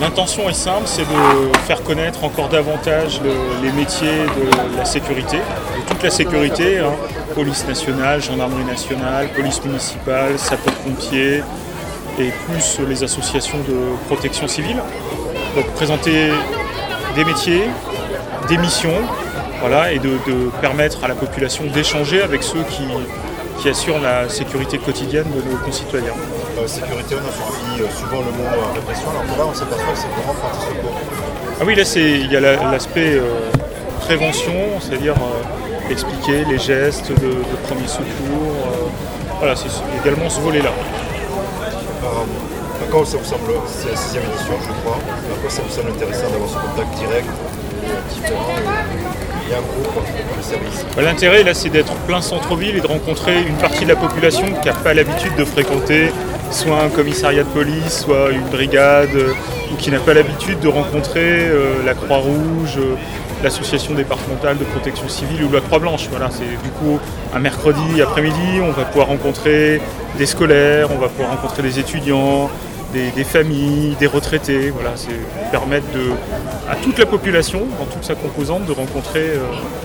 L'intention est simple, c'est de faire connaître encore davantage les métiers de la sécurité, de toute la sécurité, hein. police nationale, gendarmerie nationale, police municipale, sapeurs-pompiers et plus les associations de protection civile. Donc présenter des métiers, des missions, voilà, et de, permettre à la population d'échanger avec ceux qui, qui assurent la sécurité quotidienne de nos concitoyens. Euh, sécurité, on a sorti euh, souvent le mot euh, répression, alors que là on s'aperçoit que c'est vraiment partie secours. Ah oui, là il y a l'aspect prévention, c'est-à-dire expliquer les gestes de, premier secours. voilà, c'est également ce volet-là. à quoi ça vous semble, c'est la sixième édition je crois, à quoi ça vous semble intéressant d'avoir ce contact direct, différent l'intérêt là c'est d'être plein centre-ville et de rencontrer une partie de la population qui n'a pas l'habitude de fréquenter soit un commissariat de police, soit une brigade, euh, ou qui n'a pas l'habitude de rencontrer euh, la Croix-Rouge, euh, l'association départementale de protection civile ou la Croix-Blanche. Voilà, c'est du coup un mercredi après-midi, on va pouvoir rencontrer des scolaires, on va pouvoir rencontrer des étudiants, des, familles, des retraités. Voilà, c'est permettre de, à toute la population, dans toute sa composante, de rencontrer euh,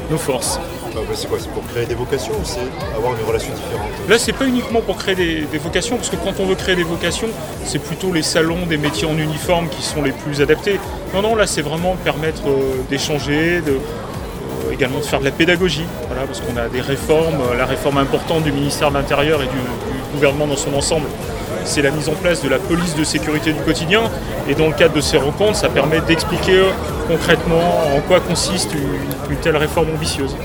nos forces. Ah, c'est quoi C'est pour créer des vocations ou c'est avoir une relation différente? Là, c'est pas uniquement pour créer des, vocations, parce que quand on veut créer des vocations, c'est plutôt les salons des métiers en uniforme qui sont les plus adaptés. Non, non, là, c'est vraiment permettre euh, d'échanger, de, euh, également de faire de la pédagogie, voilà, parce qu'on a des réformes, la réforme importante du ministère de l'Intérieur et du gouvernement dans son ensemble, c'est la mise en place de la police de sécurité du quotidien. Et dans le cadre de ces rencontres, ça permet d'expliquer concrètement en quoi consiste une, telle réforme ambitieuse.